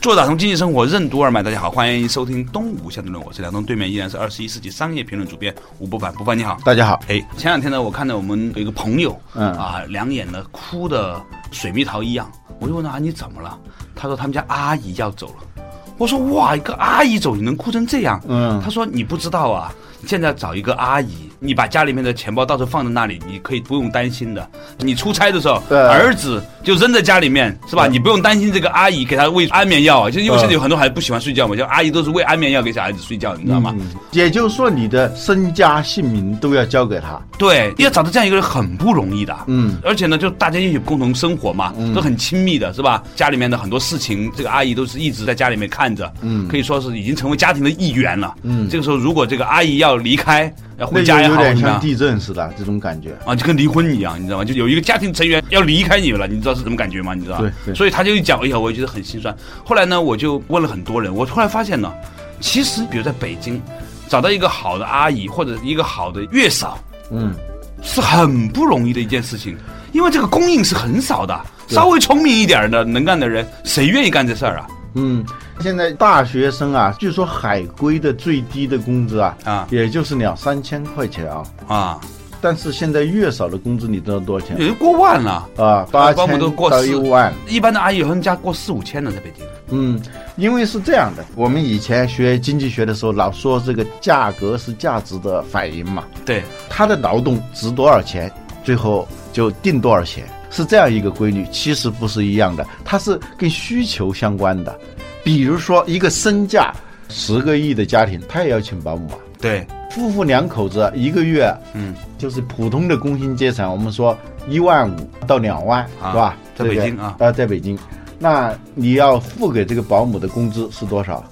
做打通经济生活任督二脉，大家好，欢迎收听东吴相对论，我是梁东，对面依然是二十一世纪商业评论主编吴不凡，不凡你好，大家好。哎，前两天呢，我看到我们有一个朋友，嗯啊，两眼呢哭的水蜜桃一样，我就问他、啊、你怎么了？他说他们家阿姨要走了。我说哇，一个阿姨走你能哭成这样？嗯他说你不知道啊，现在找一个阿姨，你把家里面的钱包到时候放在那里，你可以不用担心的。你出差的时候，儿子就扔在家里面，是吧？你不用担心这个阿姨给他喂安眠药啊，就因为嗯现在有很多孩子不喜欢睡觉嘛，就阿姨都是喂安眠药给小孩子睡觉，你知道吗？嗯也就是说，你的身家性命都要交给他。对，要找到这样一个人很不容易的。嗯而且呢，就大家一起共同生活嘛，嗯都很亲密的，是吧？家里面的很多事情，这个阿姨都是一直在家里面看着，嗯可以说是已经成为家庭的一员了。嗯这个时候如果这个阿姨要离开，要回家也好，有点像地震似的这种感觉。啊，就跟离婚一样，你知道吗？就有一个家庭成员要离开你了，你知道是什么感觉吗？你知道吧？对对所以他就一讲，哎呀，我也觉得很心酸。后来呢，我就问了很多人，我突然发现呢，其实比如在北京，找到一个好的阿姨或者一个好的月嫂，嗯，是很不容易的一件事情，因为这个供应是很少的。稍微聪明一点的能干的人，谁愿意干这事儿啊？嗯，现在大学生啊，据说海归的最低的工资啊，啊也就是两三千块钱啊。啊，但是现在月嫂的工资你知道多少钱也就过万了。啊？八千到都过四一万。一般的阿姨有人家过四五千呢，在北京。嗯，因为是这样的，我们以前学经济学的时候老说这个价格是价值的反应嘛，对，他的劳动值多少钱，最后就定多少钱，是这样一个规律。其实不是一样的，它是跟需求相关的。比如说，一个身价十个亿的家庭，他也要请保姆啊。对，夫妇两口子一个月，嗯，就是普通的工薪阶层，我们说一万五到两万，啊是吧？在北京啊呃，在北京，那你要付给这个保姆的工资是多少？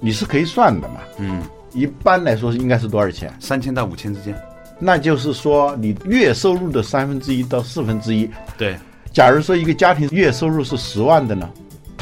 你是可以算的嘛？嗯，一般来说应该是多少钱？三千到五千之间。那就是说，你月收入的三分之一到四分之一。对，假如说一个家庭月收入是十万的呢，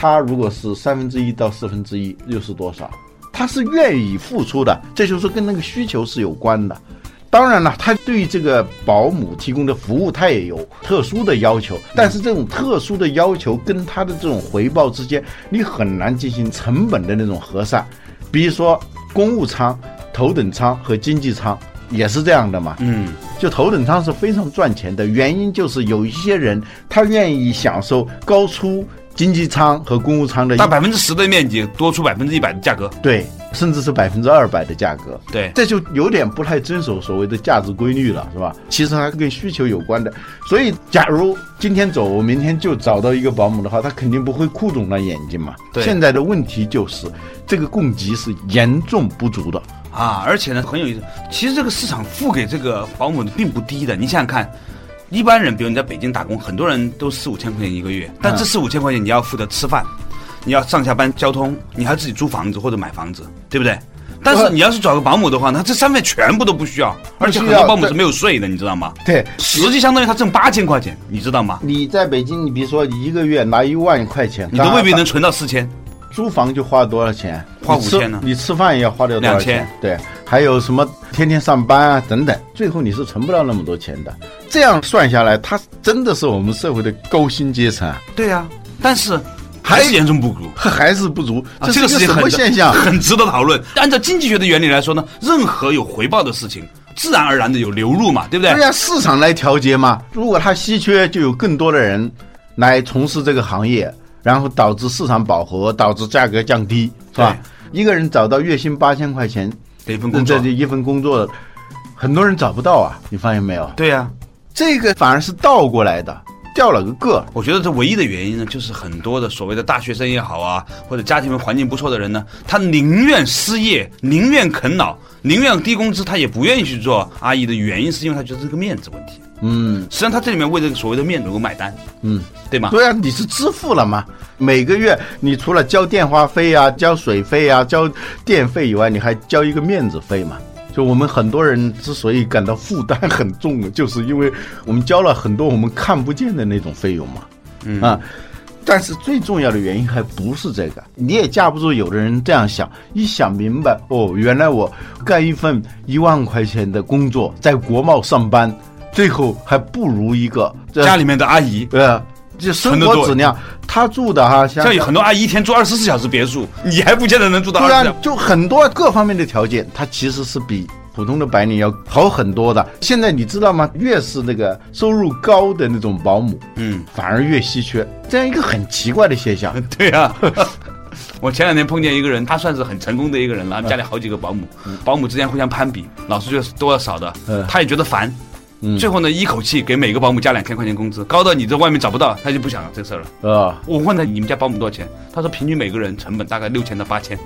他如果是三分之一到四分之一，又是多少？他是愿意付出的，这就是跟那个需求是有关的。当然了，他对这个保姆提供的服务，他也有特殊的要求，但是这种特殊的要求跟他的这种回报之间，你很难进行成本的那种核算。比如说公务舱、头等舱和经济舱也是这样的嘛。嗯，就头等舱是非常赚钱的，原因就是有一些人他愿意享受高出经济舱和公务舱的大百分之十的面积多出百分之一百的价格。对，甚至是百分之二百的价格。对，这就有点不太遵守所谓的价值规律了，是吧？其实它跟需求有关的。所以，假如今天走，我明天就找到一个保姆的话，他肯定不会哭肿了眼睛嘛。对现在的问题就是这个供给是严重不足的。啊，而且呢很有意思，其实这个市场付给这个保姆的并不低的。你想想看，一般人，比如你在北京打工，很多人都四五千块钱一个月，但这四五千块钱你要负责吃饭，你要上下班交通，你还要自己租房子或者买房子，对不对？但是你要是找个保姆的话，那这三份全部都不需要，而且很多保姆是没有税的，你知道吗？对，实际相当于他挣八千块钱，你知道吗？你在北京，你比如说一个月拿一万块钱，你都未必能存到四千。租房就花了多少钱？花你吃5000呢你吃饭也要花掉多少钱2000？对，还有什么天天上班啊等等，最后你是存不到那么多钱的。这样算下来，他真的是我们社会的高薪阶层啊，对呀、但是还是严重不足。还是不足。啊，这是什么现象？很值得讨论。按照经济学的原理来说呢，任何有回报的事情，自然而然的有流入嘛，对不对？对呀，市场来调节嘛。如果它稀缺，就有更多的人来从事这个行业，然后导致市场饱和，导致价格降低，是吧？一个人找到月薪八千块钱，的一份工作这。这一份工作，很多人找不到啊，你发现没有？对呀、这个反而是倒过来的，掉了个个。我觉得这唯一的原因呢，就是很多的所谓的大学生也好啊，或者家庭环境不错的人呢，他宁愿失业，宁愿啃老，宁愿低工资，他也不愿意去做阿姨的原因，是因为他觉得这个面子问题。嗯实际上他这里面为这个所谓的面子而买单，嗯，对吗？对啊，你是支付了嘛？每个月你除了交电话费啊、交水费啊、交电费以外，你还交一个面子费嘛？就我们很多人之所以感到负担很重，就是因为我们交了很多我们看不见的那种费用嘛。嗯啊，但是最重要的原因还不是这个，你也架不住有的人这样想，一想明白哦，原来我干一份一万块钱的工作，在国贸上班，最后还不如一个家里面的阿姨，呃，这生很多活质量，他住的哈，像像有很多阿姨一天住二十四小时别墅，你还不见得能住到对啊二十四小时。，就很多各方面的条件，他其实是比普通的白领要好很多的。现在你知道吗？越是那个收入高的那种保姆，嗯，反而越稀缺，这样一个很奇怪的现象。对啊。我前两天碰见一个人，他算是很成功的一个人了，家里好几个保姆，保姆之间互相攀比，老是觉得多要少的嗯，他也觉得烦。嗯最后呢，一口气给每个保姆加两千块钱工资，高到你在外面找不到，他就不想这事儿了。啊我问他你们家保姆多少钱？他说平均每个人成本大概六千到八千，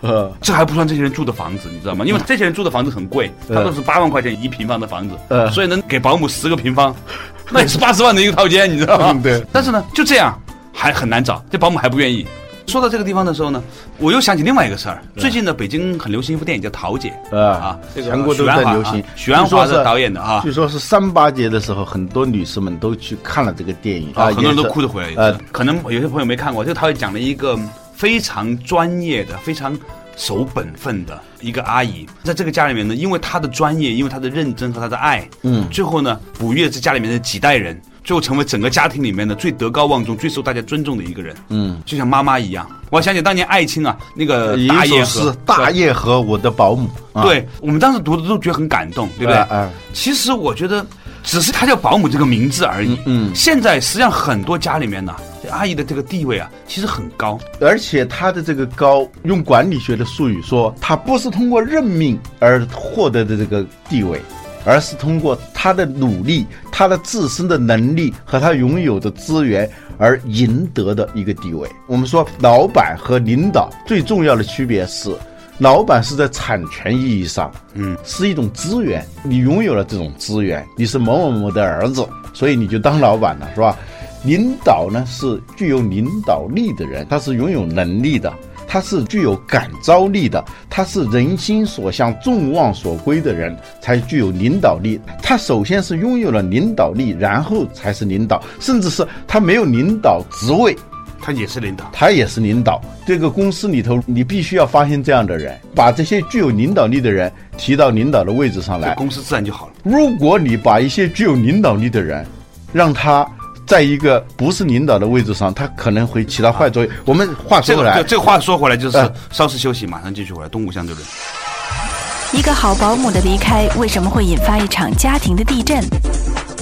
呃这还不算这些人住的房子，你知道吗？因为这些人住的房子很贵，嗯他都是八万块钱一平方的房子，呃所以能给保姆十个平方，那也是八十万的一个套间，你知道吗？嗯对但是呢，就这样还很难找，这保姆还不愿意。说到这个地方的时候呢，我又想起另外一个事儿。最近呢，北京很流行一部电影叫《桃姐》啊，这个全国都在流行啊。许鞍华的导演的啊据说是三八节的时候，很多女士们都去看了这个电影啊，很多人都哭着回来。呃，可能有些朋友没看过，这个桃姐讲了一个非常专业的、非常守本分的一个阿姨，在这个家里面呢，因为她的专业，因为她的认真和她的爱，嗯最后呢，哺育了这家里面的几代人，最后成为整个家庭里面的最德高望重、最受大家尊重的一个人。嗯，就像妈妈一样。我想起当年艾青啊，那个一大叶和大叶和我的保姆，啊对我们当时读的都觉得很感动，对不对？啊啊其实我觉得，只是她叫保姆这个名字而已。嗯嗯现在实际上很多家里面呢，这阿姨的这个地位啊，其实很高。而且她的这个高，用管理学的术语说，她不是通过任命而获得的这个地位，而是通过他的努力、他的自身的能力和他拥有的资源而赢得的一个地位。我们说，老板和领导最重要的区别是。老板是在产权意义上，嗯，是一种资源，你拥有了这种资源，你是某某某的儿子，所以你就当老板了，是吧？领导呢是具有领导力的人，他是拥有能力的，他是具有感召力的，他是人心所向、众望所归的人，才具有领导力。他首先是拥有了领导力，然后才是领导，甚至是他没有领导职位，他也是领导。他也是领导。这个公司里头，你必须要发现这样的人，把这些具有领导力的人提到领导的位置上来。公司自然就好了。如果你把一些具有领导力的人，让他在一个不是领导的位置上，他可能会起到坏作用。我们话说回来，这这个话说回来就是嗯稍事休息，马上继续回来。东吴相对论。一个好保姆的离开，为什么会引发一场家庭的地震？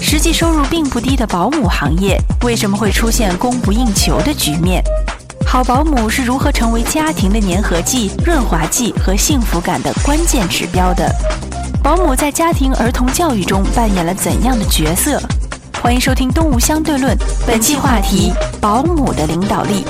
实际收入并不低的保姆行业，为什么会出现供不应求的局面？好保姆是如何成为家庭的粘合剂、润滑剂和幸福感的关键指标的？保姆在家庭儿童教育中扮演了怎样的角色？欢迎收听《东吴相对论》，本期话题：保姆的领导力。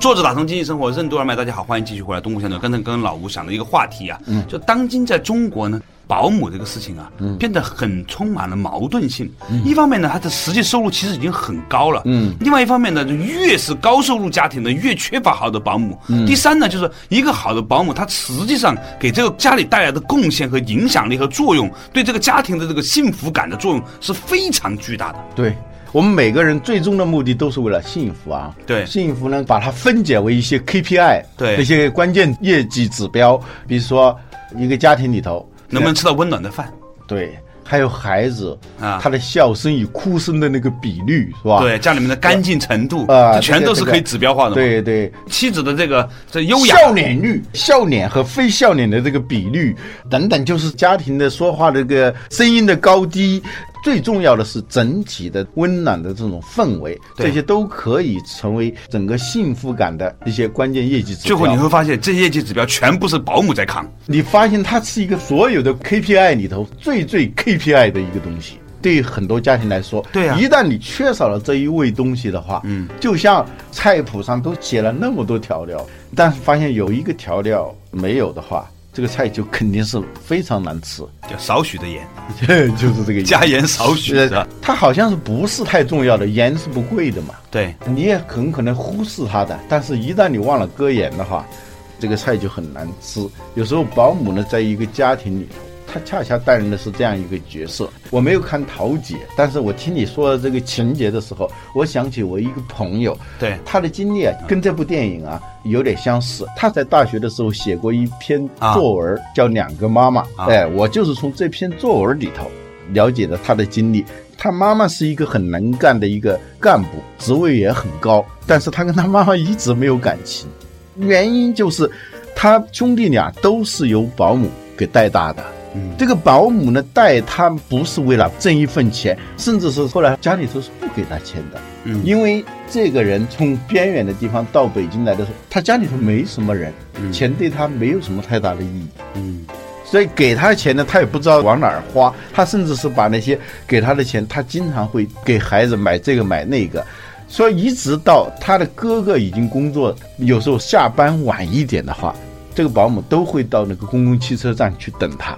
作者打通经济生活任督二脉，大家好，欢迎继续回来东吴相对论。刚才跟老吴想了一个话题啊，嗯，就当今在中国呢，保姆这个事情啊，变得很充满了矛盾性。一方面呢，他的实际收入其实已经很高了，嗯；另外一方面呢，就越是高收入家庭呢，越缺乏好的保姆。第三呢，就是一个好的保姆，他实际上给这个家里带来的贡献和影响力和作用，对这个家庭的这个幸福感的作用是非常巨大的。对我们每个人最终的目的都是为了幸福啊。对幸福呢，把它分解为一些 KPI，对那些关键业绩指标，比如说一个家庭里头能不能吃到温暖的饭？对，还有孩子啊他的笑声与哭声的那个比率是吧？对，家里面的干净程度啊，这全都是可以指标化的嘛。对对，妻子的这个这优雅笑脸率、笑脸和非笑脸的这个比率等等，就是家庭的说话的这个声音的高低。最重要的是整体的温暖的这种氛围，对这些都可以成为整个幸福感的一些关键业绩指标最。后你会发现，这些业绩指标全部是保姆在扛。你发现它是一个所有的 KPI 里头最最 KPI 的一个东西。对于很多家庭来说，对啊一旦你缺少了这一味东西的话，嗯，就像菜谱上都写了那么多调料，但是发现有一个调料没有的话，这个菜就肯定是非常难吃，就少许的盐，就是这个意思加盐少许。它好像是不是太重要的，盐是不贵的嘛，对，你也很可能忽视它的，但是一旦你忘了搁盐的话，这个菜就很难吃。有时候保姆呢，在一个家庭里头，他恰恰担任的是这样一个角色。我没有看《桃姐》，但是我听你说的这个情节的时候，我想起我一个朋友，对他的经历啊，跟这部电影啊有点相似。他在大学的时候写过一篇作文，叫《两个妈妈》。啊哎，我就是从这篇作文里头了解的他的经历。他妈妈是一个很能干的一个干部，职位也很高，但是他跟他妈妈一直没有感情，原因就是他兄弟俩都是由保姆给带大的。嗯这个保姆呢，带他不是为了挣一份钱，甚至是后来家里头是不给他钱的。嗯因为这个人从边远的地方到北京来的时候，他家里头没什么人，钱对他没有什么太大的意义。嗯，所以给他钱呢，他也不知道往哪儿花，他甚至是把那些给他的钱，他经常会给孩子买这个买那个。所以一直到他的哥哥已经工作，有时候下班晚一点的话，这个保姆都会到那个公共汽车站去等他。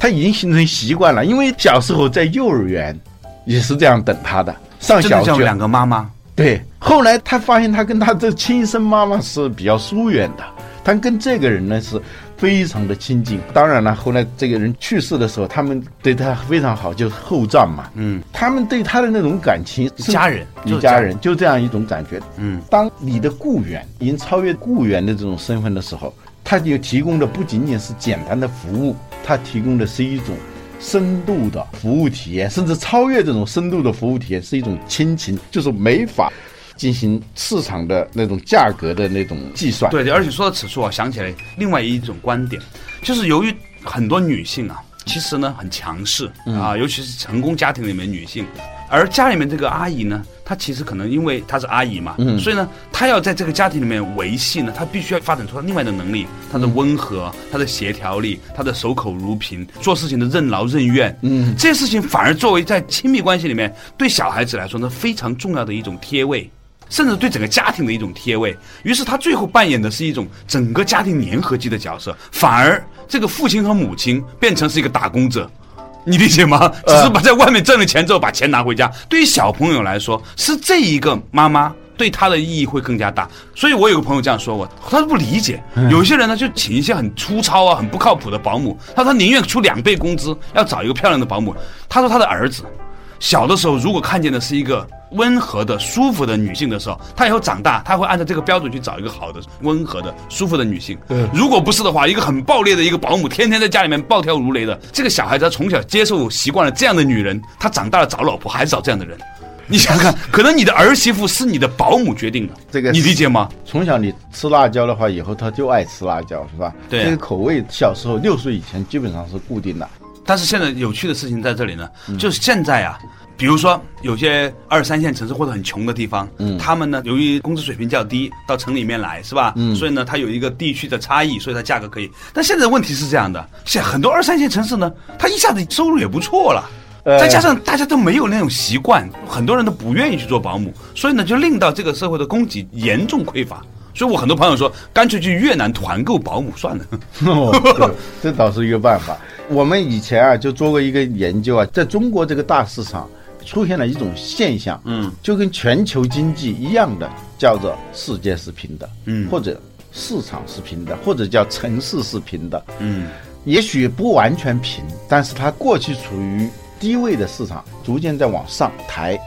他已经形成习惯了，因为小时候在幼儿园也是这样等他的，上小学两个妈妈。对，后来他发现他跟他的亲生妈妈是比较疏远的，他跟这个人呢是非常的亲近。当然了，后来这个人去世的时候，他们对他非常好，就是厚葬嘛。嗯，他们对他的那种感情是家人一家人，就这样一种感觉。嗯，当你的雇员已经超越雇员的这种身份的时候，他就提供的不仅仅是简单的服务，它提供的是一种深度的服务体验，甚至超越这种深度的服务体验，是一种亲情，就是没法进行市场的那种价格的那种计算。对对，而且说到此处啊，想起来另外一种观点，就是由于很多女性啊，其实呢很强势啊，尤其是成功家庭里面女性，而家里面这个阿姨呢，她其实可能因为她是阿姨嘛，所以呢，她要在这个家庭里面维系呢，她必须要发展出她另外的能力，她的温和，她的协调力，她的守口如瓶，做事情的任劳任怨，嗯，这些事情反而作为在亲密关系里面对小孩子来说呢非常重要的一种贴位。甚至对整个家庭的一种贴位。于是他最后扮演的是一种整个家庭粘合剂的角色，反而这个父亲和母亲变成是一个打工者。你理解吗？只是把在外面挣了钱之后把钱拿回家。对于小朋友来说，是这一个妈妈对他的意义会更加大。所以我有个朋友这样说我，他说不理解，有些人呢就请一些很粗糙啊、很不靠谱的保姆，他说他宁愿出两倍工资，要找一个漂亮的保姆。他说他的儿子小的时候，如果看见的是一个温和的、舒服的女性的时候，他以后长大，他会按照这个标准去找一个好的、温和的、舒服的女性。如果不是的话，一个很暴烈的一个保姆，天天在家里面暴跳如雷的，这个小孩子他从小接受习惯了这样的女人，他长大了找老婆还是找这样的人。你想想看，可能你的儿媳妇是你的保姆决定的，这个你理解吗？从小你吃辣椒的话，以后他就爱吃辣椒，是吧？对这个口味小时候六岁以前基本上是固定的。但是现在有趣的事情在这里呢，就是现在啊，比如说有些二三线城市或者很穷的地方，嗯，他们呢由于工资水平较低，到城里面来是吧？嗯，所以呢它有一个地区的差异，所以它价格可以。但现在问题是这样的，现在很多二三线城市呢，它一下子收入也不错了。呃再加上大家都没有那种习惯，很多人都不愿意去做保姆，所以呢，就令到这个社会的供给严重匮乏。所以我很多朋友说，干脆去越南团购保姆算了。哦，对，这倒是一个办法。我们以前啊就做过一个研究啊，在中国这个大市场出现了一种现象，嗯，就跟全球经济一样的，叫做世界是平的，嗯或者市场是平的，或者叫城市是平的，嗯，也许不完全平，但是它过去处于低位的市场，逐渐在往上抬。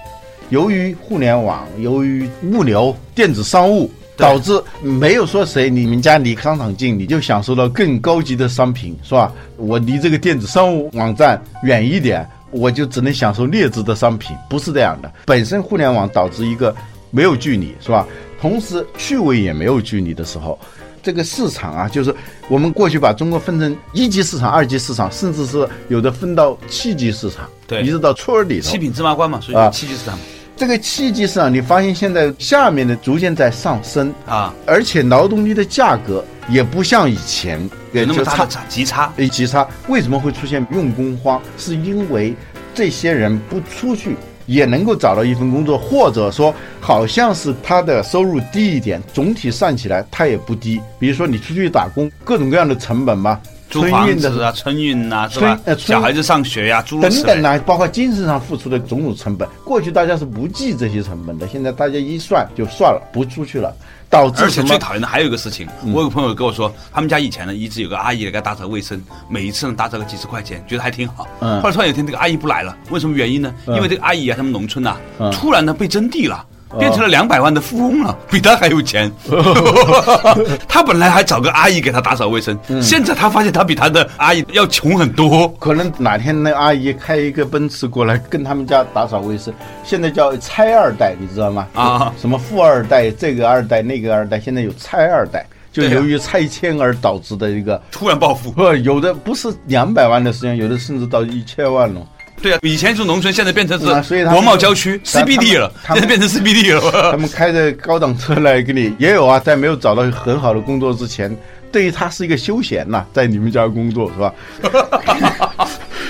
由于互联网，由于物流、电子商务，对导致没有说谁你们家离商场近，你就享受到更高级的商品，是吧？我离这个电子商务网站远一点，我就只能享受劣质的商品，不是这样的。本身互联网导致一个没有距离，是吧？同时趣味也没有距离的时候，这个市场啊，就是我们过去把中国分成一级市场、二级市场，甚至是有的分到七级市场，对一直到村儿里头七。品芝麻官嘛，所啊以七级市场嘛这个七级市场，你发现现在下面的逐渐在上升，啊，而且劳动力的价格也不像以前就差有那么大的差极差。一级差。为什么会出现用工荒？是因为这些人不出去也能够找到一份工作，或者说好像是他的收入低一点，总体算起来他也不低。比如说你出去打工，各种各样的成本嘛，租房春运的子啊、春运呐、是吧？呃小孩子上学呀、诸如等。等啊，包括精神上付出的种种成本，过去大家是不计这些成本的，现在大家一算就算了，不出去了，导致而且？最讨厌的还有一个事情，我有个朋友跟我说，他们家以前呢一直有个阿姨来给他打扫卫生，每一次呢打扫个几十块钱，觉得还挺好。嗯后来突然有一天这个阿姨不来了，为什么原因呢？嗯因为这个阿姨啊，他们农村呐、嗯突然呢被征地了。变成了两百万的富翁了，比他还有钱。他本来还找个阿姨给他打扫卫生，嗯现在他发现他比他的阿姨要穷很多。可能哪天那阿姨开一个奔驰过来跟他们家打扫卫生，现在叫拆二代，你知道吗？啊什么富二代，这个二代那个二代，现在有拆二代，就由于拆迁而导致的一个。突然暴富，不，有的不是两百万的事情，有的甚至到一千万了。对啊，以前是农村，现在变成是国贸郊区 CBD 了，现在变成 CBD 了。他们开着高档车来给你，也有啊，在没有找到很好的工作之前，对于他是一个休闲呐、在你们家工作是吧？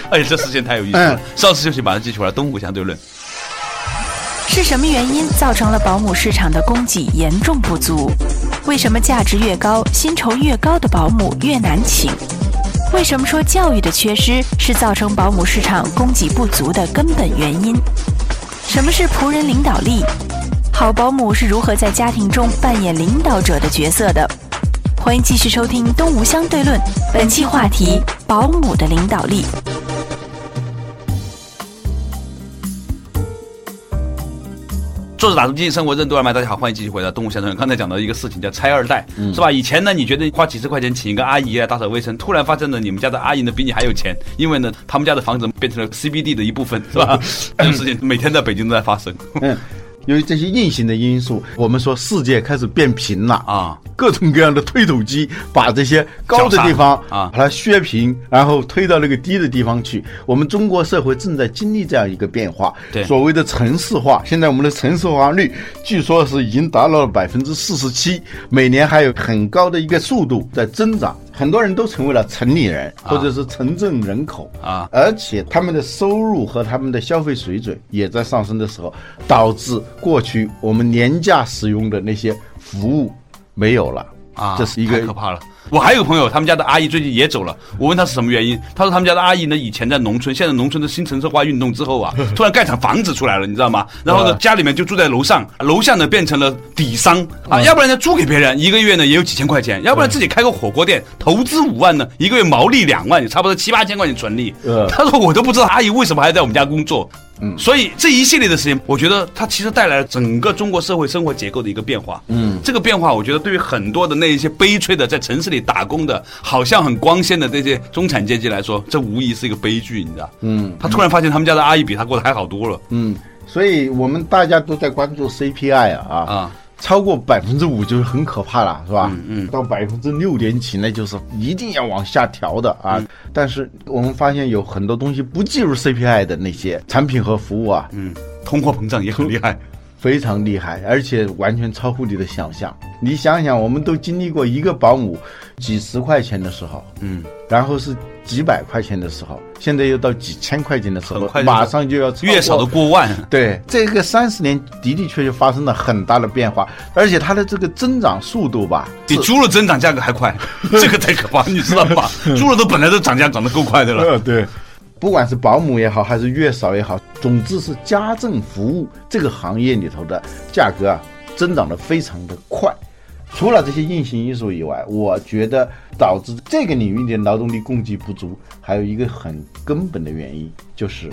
哎呀，这事情太有意思了嗯。稍事休息，马上继续回来。东吴相对论。是什么原因造成了保姆市场的供给严重不足？为什么价值越高、薪酬越高的保姆越难请？为什么说教育的缺失是造成保姆市场供给不足的根本原因？什么是仆人领导力？好保姆是如何在家庭中扮演领导者的角色的？欢迎继续收听《东吴相对论》，本期话题：保姆的领导力。作者打通经济生活任督二脉，大家好，欢迎继续回到动物先生。刚才讲到一个事情叫拆二代，是吧？以前呢，你觉得花几十块钱请一个阿姨来打扫卫生，突然发现了你们家的阿姨呢比你还有钱，因为呢他们家的房子变成了 CBD 的一部分，是吧？这种事情每天在北京都在发生嗯，由于这些硬性的因素，我们说世界开始变平了啊。各种各样的推土机把这些高的地方啊把它削平，然后推到那个低的地方去。我们中国社会正在经历这样一个变化，对所谓的城市化。现在我们的城市化率据说是已经达到了百分之四十七，每年还有很高的一个速度在增长。很多人都成为了城里人，或者是城镇人口啊而且他们的收入和他们的消费水准也在上升的时候，导致过去我们廉价使用的那些服务没有了啊，这是一个太可怕了。我还有个朋友，他们家的阿姨最近也走了。我问他是什么原因，他说他们家的阿姨呢，以前在农村，现在农村的新城市化运动之后啊，突然盖场房子出来了，你知道吗？然后呢，啊家里面就住在楼上，楼下呢变成了底商啊，要不然呢租给别人，一个月呢也有几千块钱，要不然自己开个火锅店，投资五万呢，一个月毛利两万，也差不多七八千块钱纯利。呃他说我都不知道阿姨为什么还在我们家工作。嗯所以这一系列的事情，我觉得它其实带来了整个中国社会生活结构的一个变化。嗯，这个变化，我觉得对于很多的那一些悲催的在城市里打工的，好像很光鲜的这些中产阶级来说，这无疑是一个悲剧，你知道？嗯他突然发现他们家的阿姨比他过得还好多了嗯，所以我们大家都在关注 CPI 啊啊。啊！超过百分之五就是很可怕了，是吧？嗯嗯到百分之六点几，那就是一定要往下调的啊。但是我们发现有很多东西不计入 CPI 的那些产品和服务啊，嗯，通货膨胀也很厉害。非常厉害，而且完全超乎你的想象。你想想，我们都经历过一个保姆几十块钱的时候，嗯，然后是几百块钱的时候，现在又到几千块钱的时候马上就要月嫂都过万。对，这个三十年的的确确发生了很大的变化，而且它的这个增长速度吧，比猪肉增长价格还快，这个太可怕，你知道吧？猪肉都本来都涨价涨得够快的了。呃，对，不管是保姆也好，还是月嫂也好，总之是家政服务这个行业里头的价格啊，增长的非常的快。除了这些硬性因素以外，我觉得导致这个领域的劳动力供给不足，还有一个很根本的原因，就是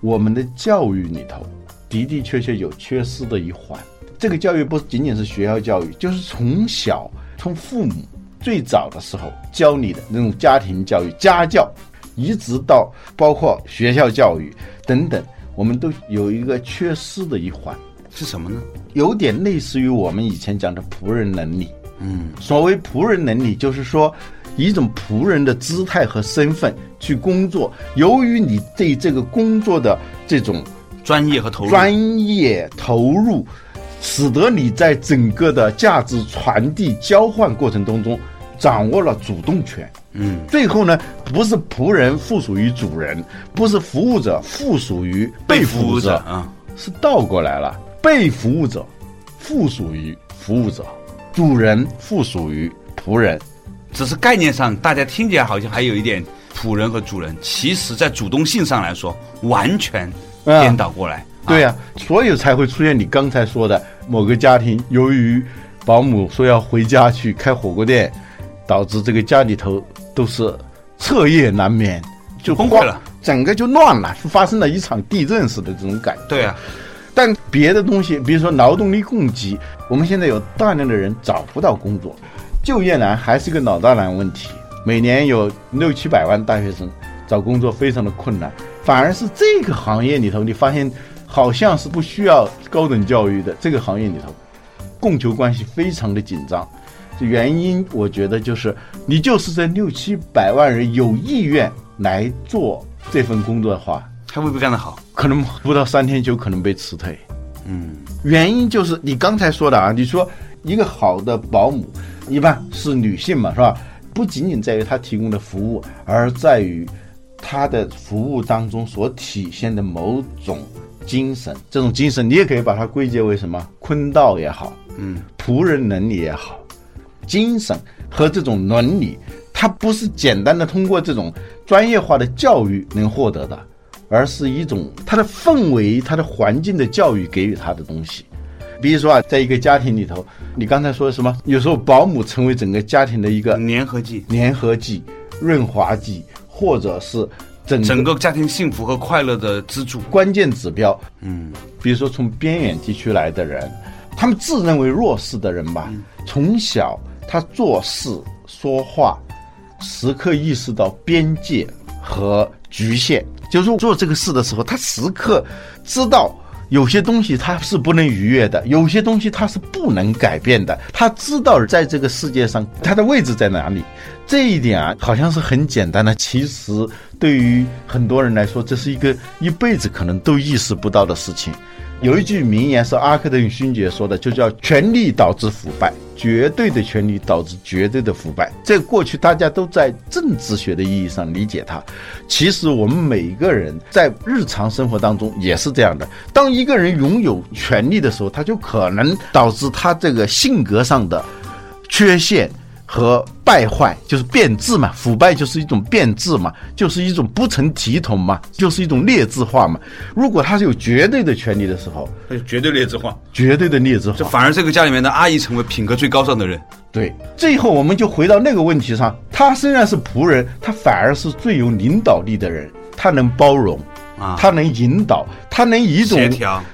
我们的教育里头的的确确有缺失的一环。这个教育不仅仅是学校教育，就是从小从父母最早的时候教你的那种家庭教育、家教，一直到包括学校教育等等，我们都有一个缺失的一环，是什么呢？有点类似于我们以前讲的仆人能力。嗯，所谓仆人能力，就是说以一种仆人的姿态和身份去工作。由于你对这个工作的这种专业和投入。专业投入，使得你在整个的价值传递交换过程当中掌握了主动权。嗯，最后呢，不是仆人附属于主人，不是服务者附属于被服务者，啊，是倒过来了，被服务者附属于服务者，主人附属于仆人，只是概念上大家听起来好像还有一点仆人和主人，其实在主动性上来说，完全颠倒过来。对呀、所以才会出现你刚才说的某个家庭，由于保姆说要回家去开火锅店，导致这个家里头都是彻夜难眠，就崩溃了，整个就乱了，就发生了一场地震似的这种感觉。对啊，但别的东西，比如说劳动力供给，我们现在有大量的人找不到工作，就业难还是个老大难问题。每年有六七百万大学生找工作非常的困难，反而是这个行业里头，你发现好像是不需要高等教育的这个行业里头，供求关系非常的紧张。这原因我觉得就是你就是这六七百万人有意愿来做这份工作的话，他会不会干得好？可能不到三天就可能被辞退。嗯，原因就是你刚才说的啊，你说一个好的保姆，一般是女性嘛，是吧？不仅仅在于她提供的服务，而在于她的服务当中所体现的某种精神。这种精神，你也可以把它归结为什么？坤道也好，嗯，仆人能力也好，精神和这种伦理，它不是简单的通过这种专业化的教育能获得的，而是一种它的氛围、它的环境的教育给予他的东西。比如说啊，在一个家庭里头，你刚才说什么？有时候保姆成为整个家庭的一个粘合剂，粘合剂、润滑剂，或者是整整个家庭幸福和快乐的支柱。关键指标。嗯，比如说从边远地区来的人，他们自认为弱势的人吧，从小他做事说话，时刻意识到边界和局限，就是做这个事的时候，他时刻知道。有些东西他是不能逾越的，有些东西他是不能改变的。他知道在这个世界上他的位置在哪里，这一点啊，好像是很简单的。其实对于很多人来说，这是一个一辈子可能都意识不到的事情。有一句名言是阿克顿勋爵说的，就叫“权力导致腐败，绝对的权力导致绝对的腐败”。这过去大家都在政治学的意义上理解它，其实我们每一个人在日常生活当中也是这样的。当一个人拥有权力的时候，他就可能导致他这个性格上的缺陷。和败坏就是变质嘛，腐败就是一种变质嘛，就是一种不成体统嘛，就是一种劣质化嘛。如果他是有绝对的权利的时候，他就绝对劣质化。绝对的劣质化，这反而这个家里面的阿姨成为品格最高尚的人。对。最后我们就回到那个问题上，他虽然是仆人，他反而是最有领导力的人，他能包容。啊他能引导，他能以一种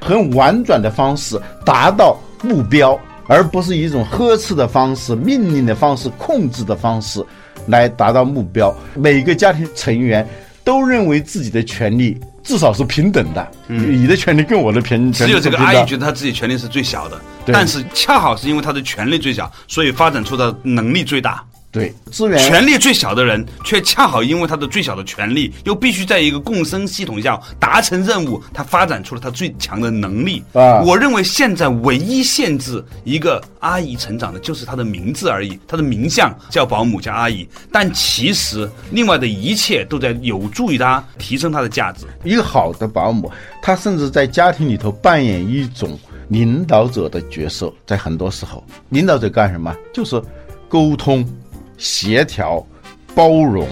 很婉转的方式达到目标，而不是以一种呵斥的方式、命令的方式、控制的方式来达到目标。每个家庭成员都认为自己的权利至少是平等的，你的权利跟我的权权利嗯只有这个阿姨觉得她自己权利是最小的，但是恰好是因为她的权利最小，所以发展出的能力最大。对资源权力最小的人，却恰好因为他的最小的权力，又必须在一个共生系统下达成任务，他发展出了他最强的能力。啊我认为现在唯一限制一个阿姨成长的，就是她的名字而已，她的名相叫保姆，叫阿姨，但其实另外的一切都在有助于她提升她的价值。一个好的保姆，她甚至在家庭里头扮演一种领导者的角色，在很多时候，领导者干什么？就是沟通、协调、包容、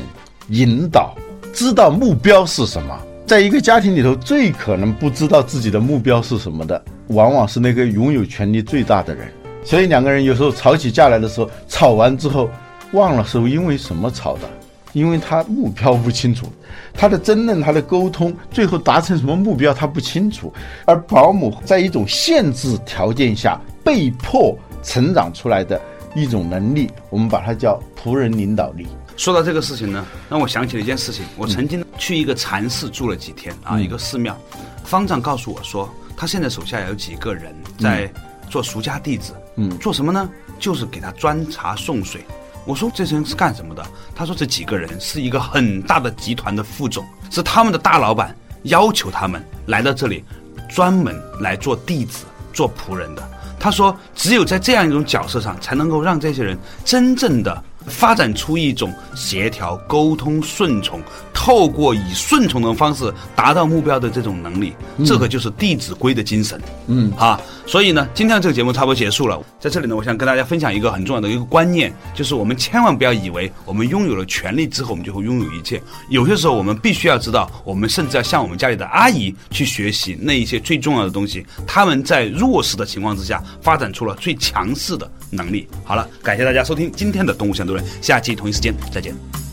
引导，知道目标是什么。在一个家庭里头，最可能不知道自己的目标是什么的，往往是那个拥有权力最大的人。所以两个人有时候吵起架来的时候，吵完之后忘了是因为什么吵的，因为他目标不清楚，他的争论、他的沟通，最后达成什么目标他不清楚。而保姆在一种限制条件下被迫成长出来的一种能力，我们把它叫仆人领导力。说到这个事情呢，让我想起了一件事情。我曾经去一个禅寺住了几天啊，一个寺庙，方丈告诉我说，他现在手下有几个人在做俗家弟子，嗯做什么呢？就是给他端茶送水。我说这些人是干什么的？他说这几个人是一个很大的集团的副总，是他们的大老板要求他们来到这里，专门来做弟子、做仆人的。他说，只有在这样一种角色上，才能够让这些人真正的发展出一种协调、沟通、顺从，透过以顺从的方式达到目标的这种能力，这个就是《弟子规》的精神。嗯，啊，所以呢，今天这个节目差不多结束了。在这里呢，我想跟大家分享一个很重要的一个观念，就是我们千万不要以为我们拥有了权利之后，我们就会拥有一切。有些时候，我们必须要知道，我们甚至要向我们家里的阿姨去学习那一些最重要的东西。他们在弱势的情况之下，发展出了最强势的能力。好了，感谢大家收听今天的《动物相对论》，下期同一时间再见。